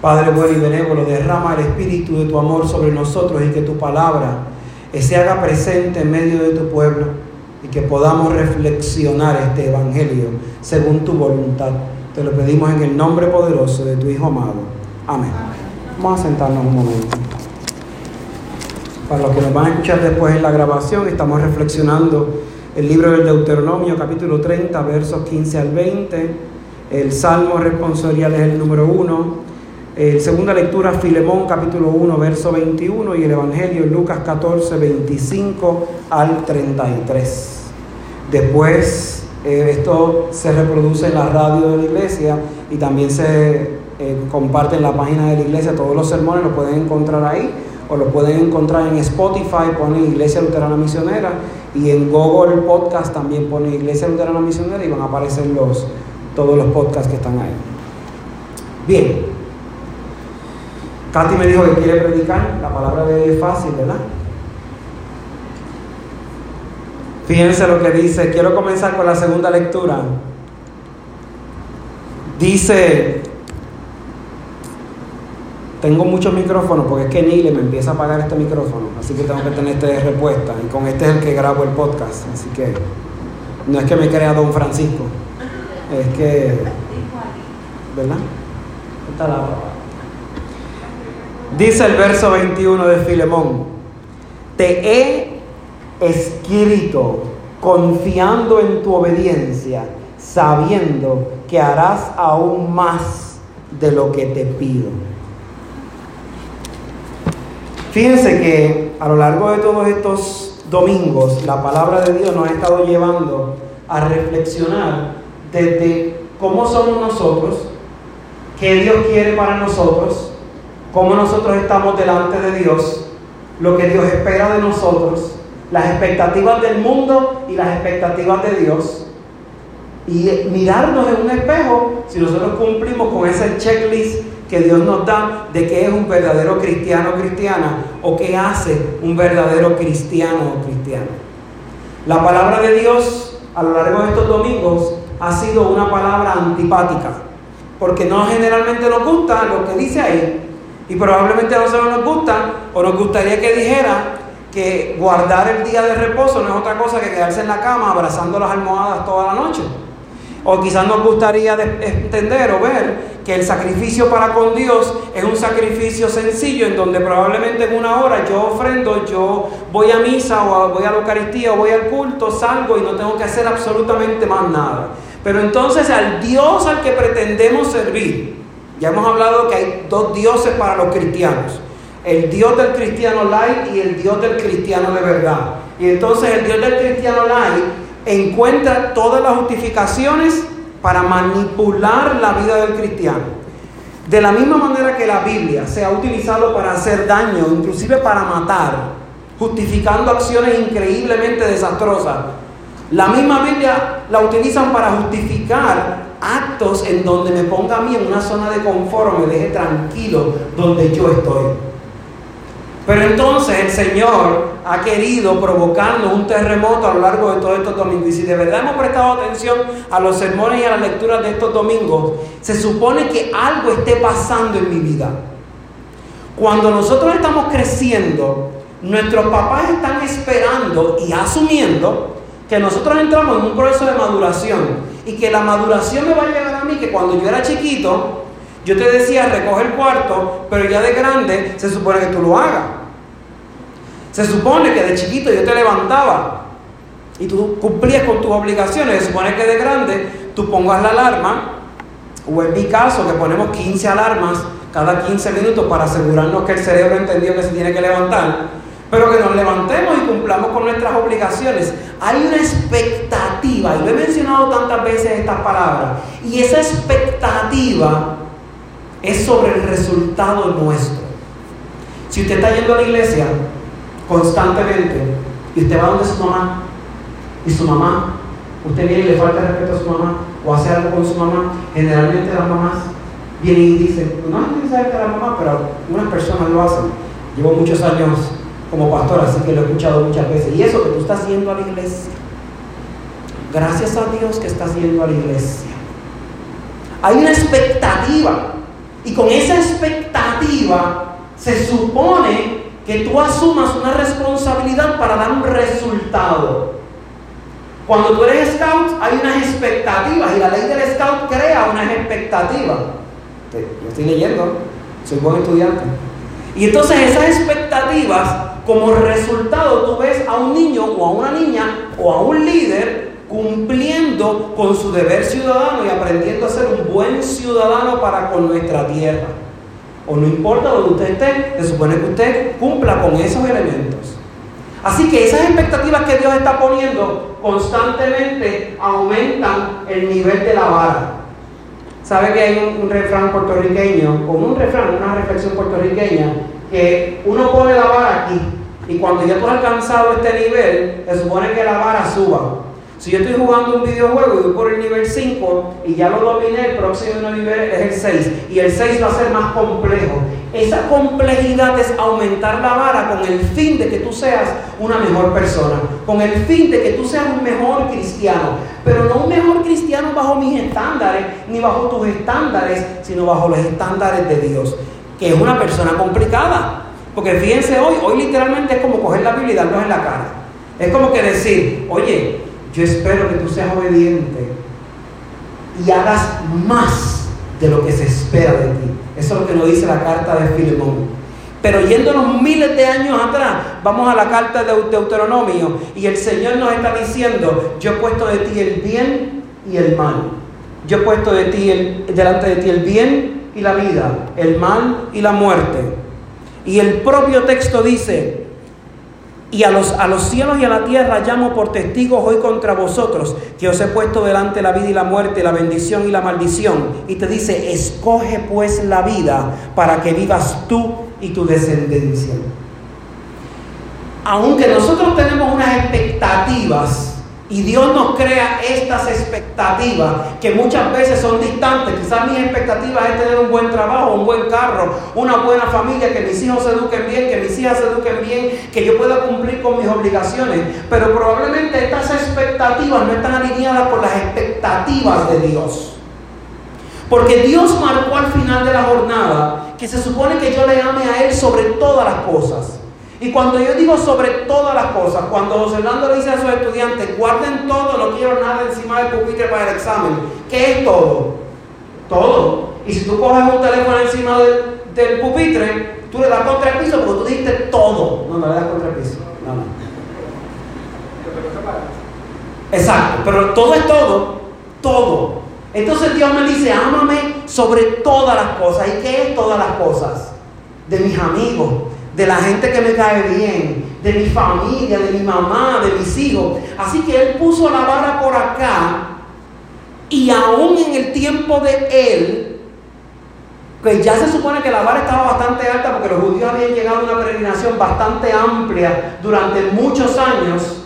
Padre bueno y benévolo, derrama el espíritu de tu amor sobre nosotros y que tu palabra se haga presente en medio de tu pueblo y que podamos reflexionar este evangelio según tu voluntad. Te lo pedimos en el nombre poderoso de tu Hijo amado. Amén. Vamos a sentarnos un momento. Para los que nos van a escuchar después en la grabación, estamos reflexionando el libro del Deuteronomio, capítulo 30, versos 15 al 20. El Salmo responsorial es el número 1. El segunda lectura, Filemón, capítulo 1, verso 21. Y el Evangelio, Lucas 14, 25 al 33. Después, eh, esto se reproduce en la radio de la iglesia y también se eh, comparte en la página de la iglesia. Todos los sermones los pueden encontrar ahí o lo pueden encontrar en Spotify, pone Iglesia Luterana Misionera y en Google Podcast también pone Iglesia Luterana Misionera y van a aparecer los, todos los podcasts que están ahí. Bien, Katy me dijo que quiere predicar, la palabra de hoy es fácil, ¿verdad? Fíjense lo que dice, quiero comenzar con la segunda lectura. Dice tengo muchos micrófonos porque es que Nile me empieza a apagar este micrófono, así que tengo que tener este de respuesta. Y con este es el que grabo el podcast, así que no es que me crea Don Francisco, es que. ¿Verdad? Está la Dice el verso 21 de Filemón: Te he escrito confiando en tu obediencia, sabiendo que harás aún más de lo que te pido. Fíjense que a lo largo de todos estos domingos la palabra de Dios nos ha estado llevando a reflexionar desde cómo somos nosotros, qué Dios quiere para nosotros, cómo nosotros estamos delante de Dios, lo que Dios espera de nosotros, las expectativas del mundo y las expectativas de Dios. Y mirarnos en un espejo si nosotros cumplimos con ese checklist que Dios nos da de qué es un verdadero cristiano o cristiana o qué hace un verdadero cristiano o cristiana. La palabra de Dios a lo largo de estos domingos ha sido una palabra antipática, porque no generalmente nos gusta lo que dice ahí, y probablemente a nosotros nos gusta o nos gustaría que dijera que guardar el día de reposo no es otra cosa que quedarse en la cama abrazando las almohadas toda la noche. O quizás nos gustaría entender o ver que el sacrificio para con Dios es un sacrificio sencillo en donde probablemente en una hora yo ofrendo, yo voy a misa o voy a la Eucaristía o voy al culto, salgo y no tengo que hacer absolutamente más nada. Pero entonces al Dios al que pretendemos servir, ya hemos hablado que hay dos dioses para los cristianos. El Dios del cristiano light y el Dios del cristiano de verdad. Y entonces el Dios del cristiano light encuentra todas las justificaciones para manipular la vida del cristiano. De la misma manera que la Biblia se ha utilizado para hacer daño, inclusive para matar, justificando acciones increíblemente desastrosas, la misma Biblia la utilizan para justificar actos en donde me ponga a mí en una zona de confort, me deje tranquilo donde yo estoy. Pero entonces el Señor ha querido provocarnos un terremoto a lo largo de todos estos domingos. Y si de verdad hemos prestado atención a los sermones y a las lecturas de estos domingos, se supone que algo esté pasando en mi vida. Cuando nosotros estamos creciendo, nuestros papás están esperando y asumiendo que nosotros entramos en un proceso de maduración y que la maduración me va a llegar a mí que cuando yo era chiquito, yo te decía recoge el cuarto, pero ya de grande se supone que tú lo hagas. Se supone que de chiquito yo te levantaba y tú cumplías con tus obligaciones. Se supone que de grande tú pongas la alarma, o en mi caso que ponemos 15 alarmas cada 15 minutos para asegurarnos que el cerebro entendió que se tiene que levantar, pero que nos levantemos y cumplamos con nuestras obligaciones. Hay una expectativa, y lo he mencionado tantas veces estas palabras, y esa expectativa es sobre el resultado nuestro. Si usted está yendo a la iglesia, constantemente y usted va donde su mamá y su mamá, usted viene y le falta respeto a su mamá o hace algo con su mamá, generalmente las mamás vienen y dicen, no es necesario que la mamá, pero unas personas lo hacen. Llevo muchos años como pastor, así que lo he escuchado muchas veces. Y eso que tú estás yendo a la iglesia, gracias a Dios que estás yendo a la iglesia. Hay una expectativa Y con esa expectativa se supone que tú asumas una responsabilidad para dar un resultado. Cuando tú eres scout hay unas expectativas y la ley del scout crea unas expectativas. Yo estoy leyendo, soy buen estudiante. Y entonces esas expectativas, como resultado, tú ves a un niño o a una niña o a un líder cumpliendo con su deber ciudadano y aprendiendo a ser un buen ciudadano para con nuestra tierra. O no importa donde usted esté, se supone que usted cumpla con esos elementos. Así que esas expectativas que Dios está poniendo constantemente aumentan el nivel de la vara. ¿Sabe que hay un, refrán puertorriqueño, como un refrán, una reflexión puertorriqueña, que uno pone la vara aquí y cuando ya tú has alcanzado este nivel, se supone que la vara suba. Si yo estoy jugando un videojuego y voy por el nivel 5 y ya lo dominé, el próximo nivel es el 6 y el 6 va a ser más complejo. Esa complejidad es aumentar la vara con el fin de que tú seas una mejor persona, con el fin de que tú seas un mejor cristiano, pero no un mejor cristiano bajo mis estándares ni bajo tus estándares, sino bajo los estándares de Dios, que es una persona complicada. Porque fíjense hoy, hoy literalmente es como coger la Biblia y darnos en la cara. Es como que decir, oye, yo espero que tú seas obediente y hagas más de lo que se espera de ti. Eso es lo que nos dice la carta de Filemón. Pero yéndonos miles de años atrás, vamos a la carta de Deuteronomio y el Señor nos está diciendo, yo he puesto de ti el bien y el mal. Yo he puesto de ti delante de ti el bien y la vida, el mal y la muerte. Y el propio texto dice, y a los, a los cielos y a la tierra llamo por testigos hoy contra vosotros, que os he puesto delante la vida y la muerte, la bendición y la maldición. Y te dice, escoge pues la vida para que vivas tú y tu descendencia. Aunque nosotros tenemos unas expectativas y Dios nos crea estas expectativas que muchas veces son distantes. Quizás mis expectativas es tener un buen trabajo, un buen carro, una buena familia, que mis hijos se eduquen bien, que mis hijas se eduquen bien, que yo pueda cumplir con mis obligaciones. Pero probablemente estas expectativas no están alineadas con las expectativas de Dios. Porque Dios marcó al final de la jornada que se supone que yo le ame a Él sobre todas las cosas. Y cuando yo digo sobre todas las cosas, cuando José Hernando le dice a sus estudiantes, guarden todo, no quiero nada encima del pupitre para el examen. ¿Qué es todo? Todo. Y si tú coges un teléfono encima del, pupitre, tú le das contra el piso porque tú dijiste todo. No, no le das contra el piso. Exacto, pero todo es todo. Todo. Entonces Dios me dice, ámame sobre todas las cosas. ¿Y qué es todas las cosas? De mis amigos, de la gente que me cae bien, de mi familia, de mi mamá, de mis hijos. Así que Él puso la vara por acá y aún en el tiempo de Él, que ya se supone que la vara estaba bastante alta porque los judíos habían llegado a una peregrinación bastante amplia durante muchos años,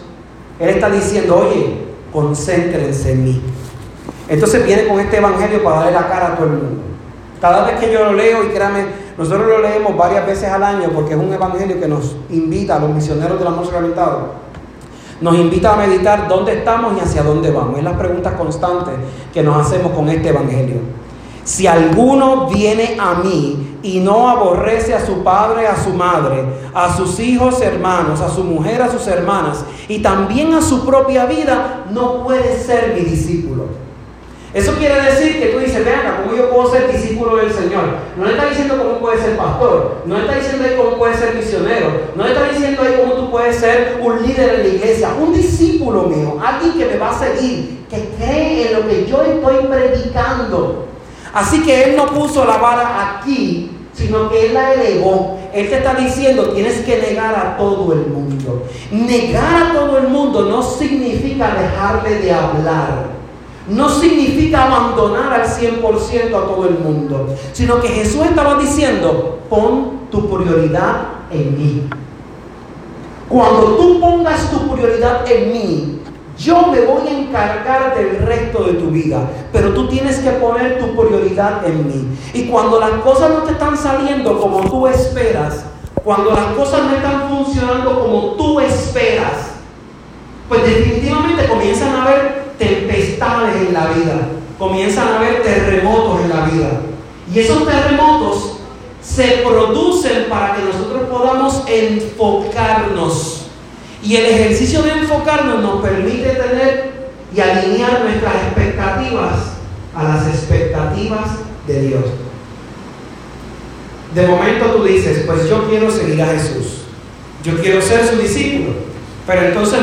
Él está diciendo, oye, concéntrense en mí. Entonces viene con este evangelio para darle la cara a todo el mundo. Cada vez que yo lo leo, y créame, nosotros lo leemos varias veces al año porque es un evangelio que nos invita a los misioneros del amor sacramentado. Nos invita a meditar dónde estamos y hacia dónde vamos. Es las preguntas constantes que nos hacemos con este evangelio. Si alguno viene a mí y no aborrece a su padre, a su madre, a sus hijos, hermanos, a su mujer, a sus hermanas y también a su propia vida, no puede ser mi discípulo. Eso quiere decir que tú dices, venga, ¿cómo yo puedo ser discípulo del Señor? No le está diciendo cómo puede ser pastor, no le está diciendo ahí cómo puede ser misionero, no le está diciendo ahí cómo tú puedes ser un líder en la iglesia, un discípulo mío, alguien que me va a seguir, que cree en lo que yo estoy predicando. Así que Él no puso la vara aquí, sino que Él la elevó. Él te está diciendo, tienes que negar a todo el mundo. Negar a todo el mundo no significa dejarle de hablar no significa abandonar al 100% a todo el mundo, sino que Jesús estaba diciendo, pon tu prioridad en mí. Cuando tú pongas tu prioridad en mí, yo me voy a encargar del resto de tu vida, pero tú tienes que poner tu prioridad en mí. Y cuando las cosas no te están saliendo como tú esperas, cuando las cosas no están funcionando como tú esperas, pues definitivamente comienzan a haber tempestades la vida, comienzan a haber terremotos en la vida. Y esos terremotos se producen para que nosotros podamos enfocarnos. Y el ejercicio de enfocarnos nos permite tener y alinear nuestras expectativas a las expectativas de Dios. De momento tú dices, pues yo quiero seguir a Jesús. Yo quiero ser su discípulo. Pero entonces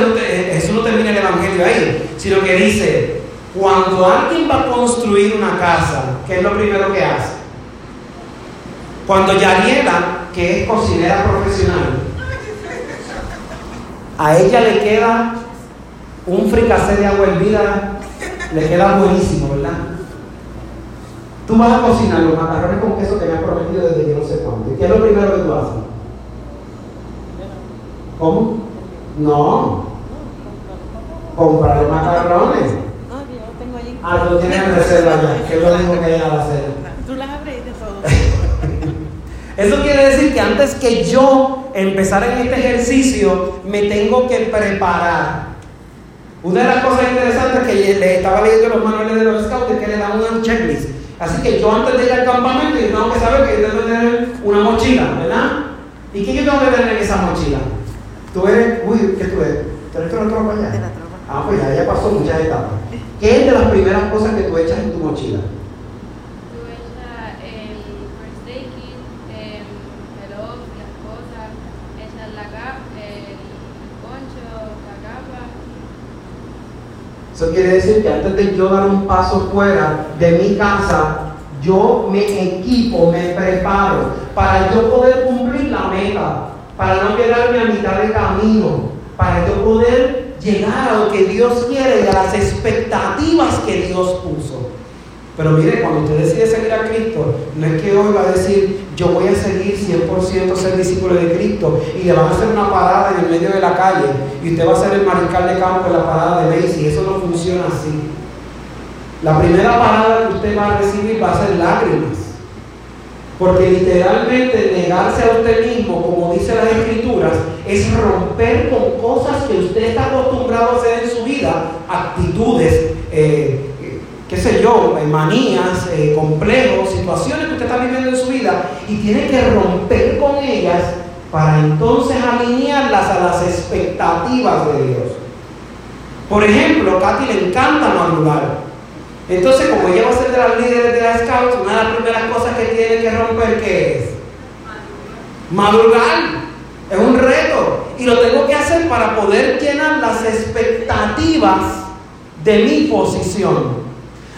Jesús no termina el Evangelio ahí, sino que dice, cuando alguien va a construir una casa, ¿qué es lo primero que hace? Cuando Yariela, que es cocinera profesional, a ella le queda un fricacé de agua hervida, le queda buenísimo, ¿verdad? Tú vas a cocinar los macarrones con queso que me has prometido desde que no sé cuánto. ¿Qué es lo primero que tú haces? ¿Cómo? No. Comprar macarrones. Ah, tú tienes reserva ya. ¿Qué es lo único que hay a hacer? Tú las abres de todo. Eso quiere decir que antes que yo empezar en este ejercicio, me tengo que preparar. Una de las cosas interesantes que le estaba leyendo los manuales de los scouts es que le dan una checklist. Así que yo antes de ir al campamento, yo tengo que saber que yo tengo que tener una mochila, ¿verdad? ¿Y qué yo tengo que tener en esa mochila? Tú eres, uy, ¿qué tú eres? ¿Tú eres de la tropa ya? De la tropa. Ah, pues ya, ya pasó muchas etapas. ¿Qué es de las primeras cosas que tú echas en tu mochila? Tú echas el first aid kit, el reloj, las cosas, echas la capa, el poncho, la capa. Eso quiere decir que antes de yo dar un paso fuera de mi casa, yo me equipo, me preparo para yo poder cumplir la meta, para no quedarme a mitad de camino, para yo poder llegar a lo que Dios quiere y a las expectativas que Dios puso. Pero mire, cuando usted decide seguir a Cristo, no es que hoy va a decir, yo voy a seguir 100% ser discípulo de Cristo y le van a hacer una parada en el medio de la calle y usted va a ser el mariscal de campo en la parada de Macy. Eso no funciona así. La primera parada que usted va a recibir va a ser lágrimas. Porque literalmente negarse a usted mismo, como dice las escrituras, es romper con cosas que usted está acostumbrado a hacer en su vida, actitudes, eh, qué sé yo, eh, manías, eh, complejos, situaciones que usted está viviendo en su vida y tiene que romper con ellas para entonces alinearlas a las expectativas de Dios. Por ejemplo, a Katy le encanta madrugar. Entonces, como ella va a ser de las líderes de la Scouts, una de las primeras cosas que tiene que romper, ¿qué es? Madrugar. Es un reto. Y lo tengo que hacer para poder llenar las expectativas de mi posición.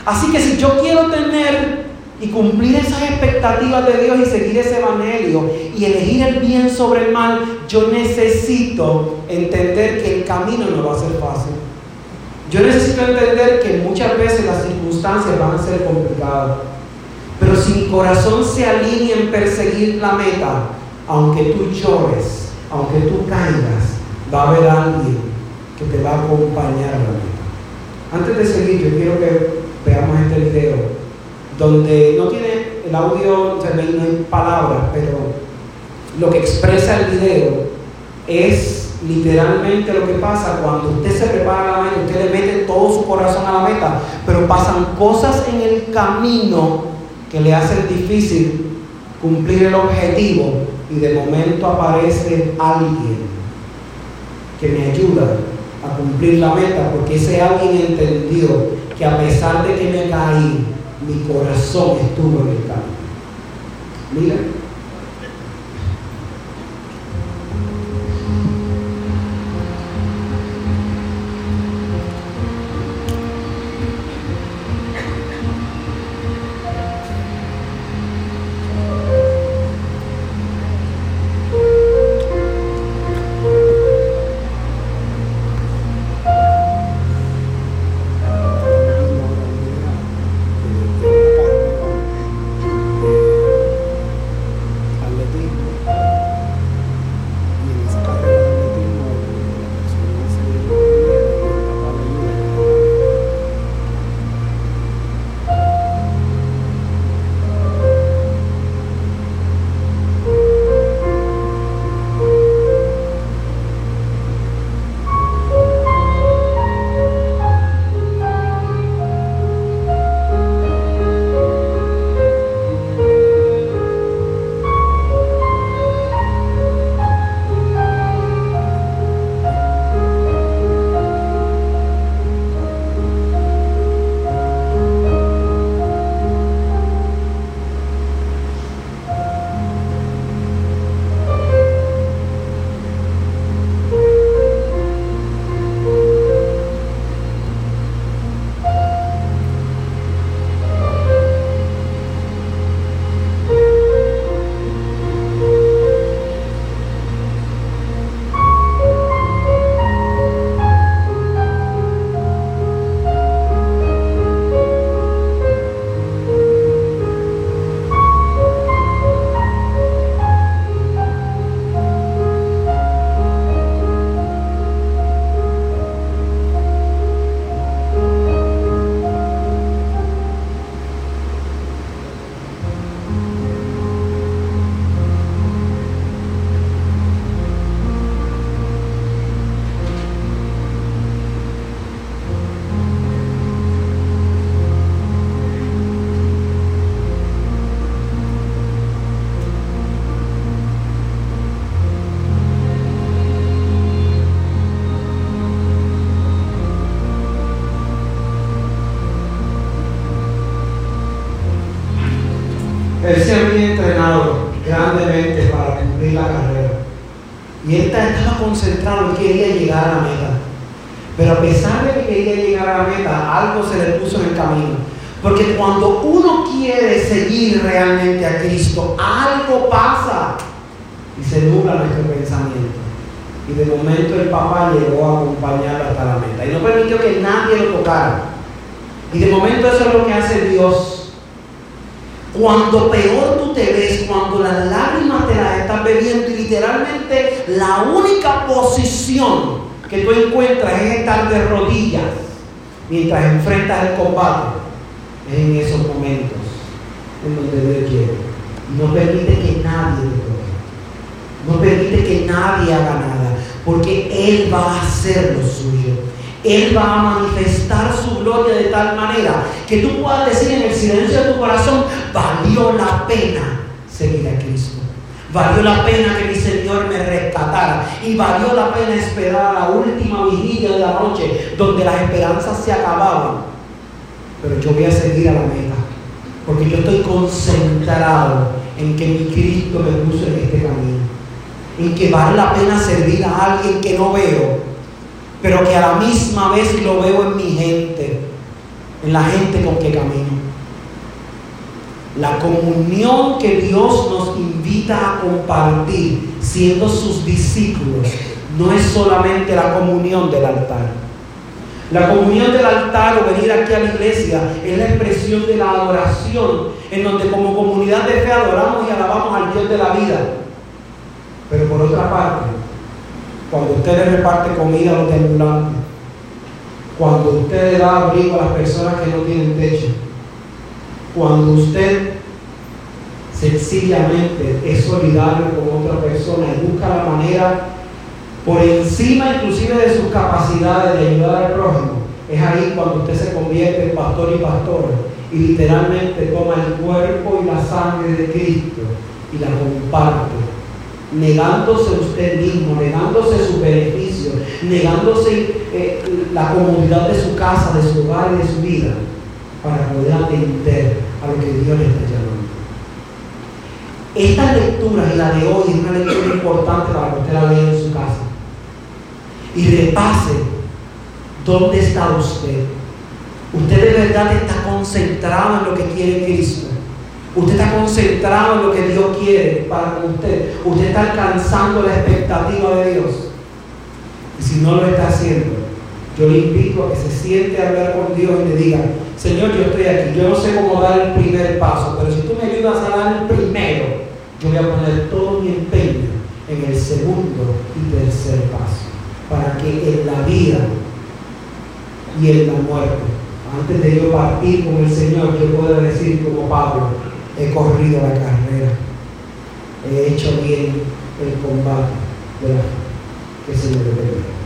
Así que si yo quiero tener y cumplir esas expectativas de Dios y seguir ese evangelio y elegir el bien sobre el mal, yo necesito entender que el camino no va a ser fácil. Yo necesito entender que muchas veces las circunstancias van a ser complicadas. Pero si mi corazón se alinea en perseguir la meta, aunque tú llores, aunque tú caigas, va a haber alguien que te va a acompañar a la meta. Antes de seguir, yo quiero que veamos este video, donde no tiene el audio, no hay palabras, pero lo que expresa el video es literalmente lo que pasa cuando usted se prepara a la meta, usted le mete todo su corazón a la meta, pero pasan cosas en el camino que le hacen difícil cumplir el objetivo y de momento aparece alguien que me ayuda a cumplir la meta porque ese alguien entendió que a pesar de que me caí, mi corazón estuvo en el camino. Mira. Concentrado, él quería llegar a la meta. Pero a pesar de que quería llegar a la meta, algo se le puso en el camino. Porque cuando uno quiere seguir realmente a Cristo, algo pasa y se nubla nuestro pensamiento. Y de momento el papá llegó a acompañarlo hasta la meta. Y no permitió que nadie lo tocara. Y de momento eso es lo que hace Dios cuando peor tú te ves, cuando las lágrimas te las estás bebiendo y literalmente la única posición que tú encuentras es estar de rodillas mientras enfrentas el combate, es en esos momentos en donde Dios quiere. No permite que nadie te. No permite que nadie haga nada, porque Él va a hacer lo suyo. Él va a manifestar su gloria de tal manera que tú puedas decir en el silencio de tu corazón, valió la pena seguir a Cristo. Valió la pena que mi Señor me rescatara. Y valió la pena esperar a la última vigilia de la noche, donde las esperanzas se acababan. Pero yo voy a seguir a la meta. Porque yo estoy concentrado en que mi Cristo me puso en este camino. En que vale la pena servir a alguien que no veo pero que a la misma vez lo veo en mi gente, en la gente con que camino. La comunión que Dios nos invita a compartir siendo sus discípulos no es solamente la comunión del altar. La comunión del altar o venir aquí a la iglesia es la expresión de la adoración en donde como comunidad de fe adoramos y alabamos al Dios de la vida. Pero por otra parte, cuando usted le reparte comida a los ambulantes, cuando usted le da abrigo a las personas que no tienen techo, cuando usted sencillamente es solidario con otra persona y busca la manera por encima inclusive de sus capacidades de ayudar al prójimo, es ahí cuando usted se convierte en pastor y pastora y literalmente toma el cuerpo y la sangre de Cristo y la comparte negándose usted mismo, negándose su beneficio, negándose eh, la comodidad de su casa, de su hogar y de su vida, para poder atender a lo que Dios le está llamando. Esta lectura y la de hoy es una lectura importante para que usted la lea en su casa y repase dónde está usted. Usted de verdad está concentrado en lo que quiere Cristo. Usted está concentrado en lo que Dios quiere para usted. Usted está alcanzando la expectativa de Dios. Y si no lo está haciendo, yo le invito a que se siente a hablar con Dios y le diga, Señor, yo estoy aquí. Yo no sé cómo dar el primer paso, pero si tú me ayudas a dar el primero, yo voy a poner todo mi empeño en el segundo y tercer paso. Para que en la vida y en la muerte, antes de yo partir con el Señor, yo pueda decir como Pablo, he corrido la carrera, he hecho bien el combate de la que se me debe.